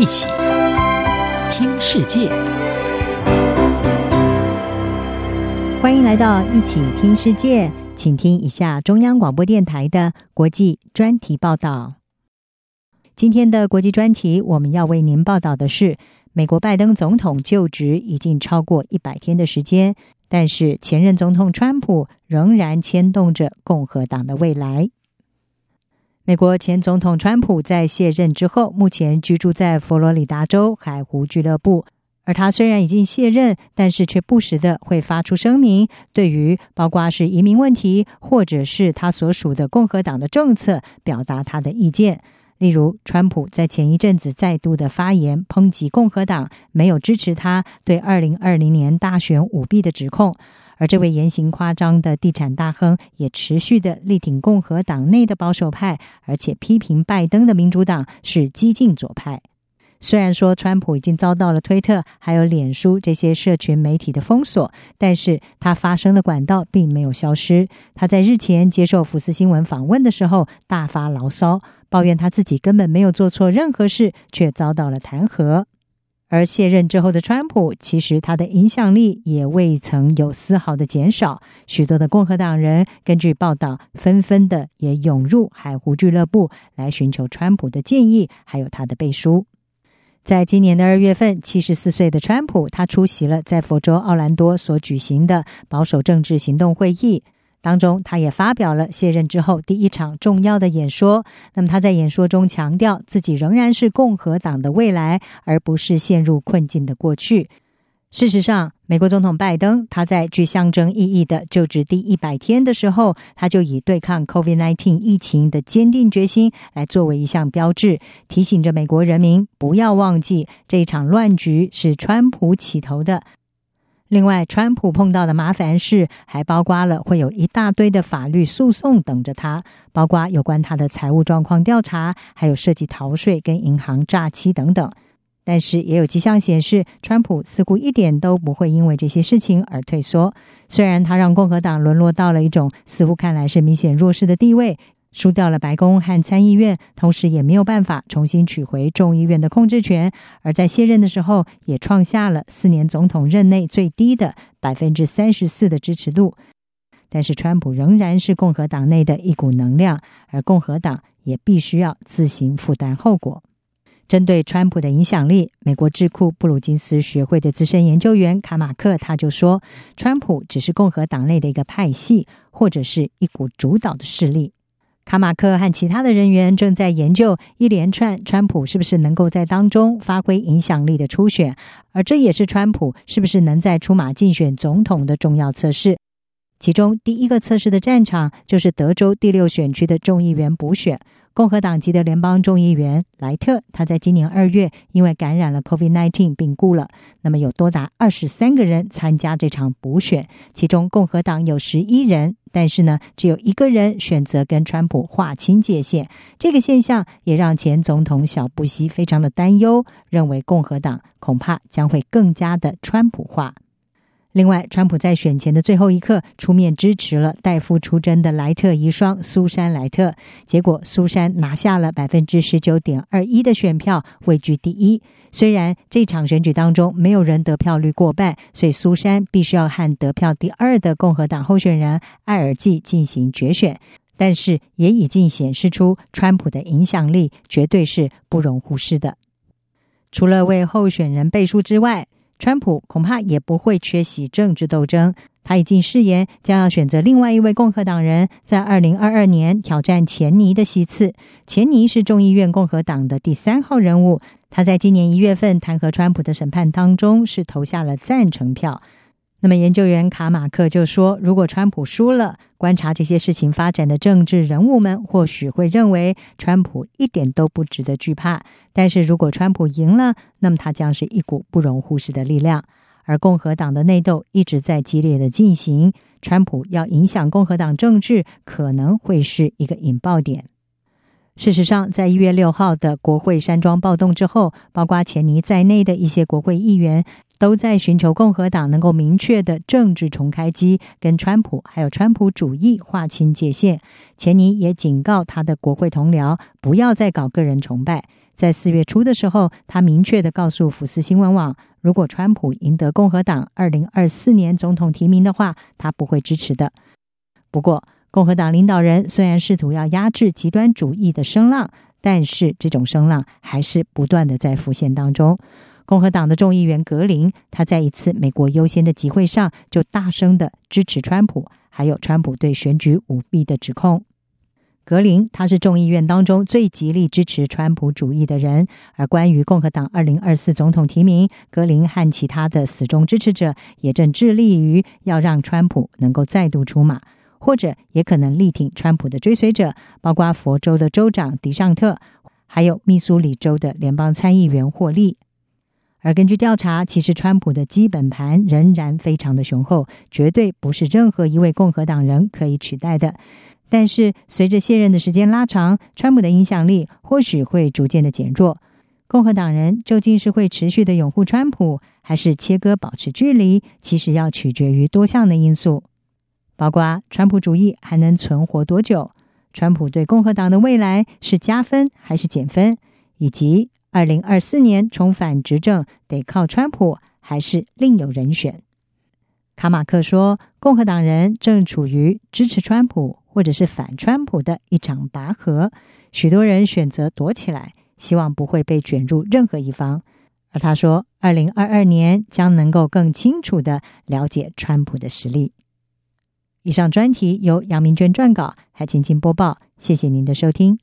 一起听世界，欢迎来到一起听世界，请听一下中央广播电台的国际专题报道。今天的国际专题，我们要为您报道的是，美国拜登总统就职已经超过一百天的时间，但是前任总统川普仍然牵动着共和党的未来。美国前总统川普在卸任之后，目前居住在佛罗里达州海湖俱乐部。而他虽然已经卸任，但是却不时的会发出声明，对于包括是移民问题，或者是他所属的共和党的政策，表达他的意见。例如，川普在前一阵子再度的发言，抨击共和党没有支持他对二零二零年大选舞弊的指控。而这位言行夸张的地产大亨也持续的力挺共和党内的保守派，而且批评拜登的民主党是激进左派。虽然说川普已经遭到了推特还有脸书这些社群媒体的封锁，但是他发声的管道并没有消失。他在日前接受福斯新闻访问的时候大发牢骚，抱怨他自己根本没有做错任何事，却遭到了弹劾。而卸任之后的川普，其实他的影响力也未曾有丝毫的减少。许多的共和党人根据报道，纷纷的也涌入海湖俱乐部来寻求川普的建议，还有他的背书。在今年的二月份，七十四岁的川普，他出席了在佛州奥兰多所举行的保守政治行动会议。当中，他也发表了卸任之后第一场重要的演说。那么，他在演说中强调，自己仍然是共和党的未来，而不是陷入困境的过去。事实上，美国总统拜登他在具象征意义的就职第一百天的时候，他就以对抗 COVID-19 疫情的坚定决心来作为一项标志，提醒着美国人民不要忘记这一场乱局是川普起头的。另外，川普碰到的麻烦事还包括了会有一大堆的法律诉讼等着他，包括有关他的财务状况调查，还有涉及逃税跟银行诈欺等等。但是，也有迹象显示，川普似乎一点都不会因为这些事情而退缩。虽然他让共和党沦落到了一种似乎看来是明显弱势的地位。输掉了白宫和参议院，同时也没有办法重新取回众议院的控制权。而在卸任的时候，也创下了四年总统任内最低的百分之三十四的支持度。但是，川普仍然是共和党内的一股能量，而共和党也必须要自行负担后果。针对川普的影响力，美国智库布鲁金斯学会的资深研究员卡马克他就说：“川普只是共和党内的一个派系，或者是一股主导的势力。”卡马克和其他的人员正在研究一连串川普是不是能够在当中发挥影响力的初选，而这也是川普是不是能在出马竞选总统的重要测试。其中第一个测试的战场就是德州第六选区的众议员补选。共和党籍的联邦众议员莱特，他在今年二月因为感染了 COVID-19 病故了。那么有多达二十三个人参加这场补选，其中共和党有十一人，但是呢，只有一个人选择跟川普划清界限。这个现象也让前总统小布希非常的担忧，认为共和党恐怕将会更加的川普化。另外，川普在选前的最后一刻出面支持了代父出征的莱特遗孀苏珊·莱特，结果苏珊拿下了百分之十九点二一的选票，位居第一。虽然这场选举当中没有人得票率过半，所以苏珊必须要和得票第二的共和党候选人艾尔纪进行决选，但是也已经显示出川普的影响力绝对是不容忽视的。除了为候选人背书之外，川普恐怕也不会缺席政治斗争。他已经誓言将要选择另外一位共和党人，在二零二二年挑战钱尼的席次。钱尼是众议院共和党的第三号人物。他在今年一月份弹劾川普的审判当中，是投下了赞成票。那么，研究员卡马克就说，如果川普输了，观察这些事情发展的政治人物们或许会认为川普一点都不值得惧怕。但是如果川普赢了，那么他将是一股不容忽视的力量。而共和党的内斗一直在激烈的进行，川普要影响共和党政治，可能会是一个引爆点。事实上，在一月六号的国会山庄暴动之后，包括钱尼在内的一些国会议员。都在寻求共和党能够明确的政治重开机，跟川普还有川普主义划清界限。钱尼也警告他的国会同僚不要再搞个人崇拜。在四月初的时候，他明确的告诉福斯新闻网，如果川普赢得共和党二零二四年总统提名的话，他不会支持的。不过，共和党领导人虽然试图要压制极端主义的声浪，但是这种声浪还是不断的在浮现当中。共和党的众议员格林，他在一次美国优先的集会上就大声的支持川普，还有川普对选举舞弊的指控。格林他是众议院当中最极力支持川普主义的人，而关于共和党二零二四总统提名，格林和其他的死忠支持者也正致力于要让川普能够再度出马，或者也可能力挺川普的追随者，包括佛州的州长迪尚特，还有密苏里州的联邦参议员霍利。而根据调查，其实川普的基本盘仍然非常的雄厚，绝对不是任何一位共和党人可以取代的。但是，随着卸任的时间拉长，川普的影响力或许会逐渐的减弱。共和党人究竟是会持续的拥护川普，还是切割保持距离？其实要取决于多项的因素，包括川普主义还能存活多久，川普对共和党的未来是加分还是减分，以及二零二四年重返执政得靠川普，还是另有人选。卡马克说，共和党人正处于支持川普。或者是反川普的一场拔河，许多人选择躲起来，希望不会被卷入任何一方。而他说，二零二二年将能够更清楚的了解川普的实力。以上专题由杨明娟撰稿，还请进播报。谢谢您的收听。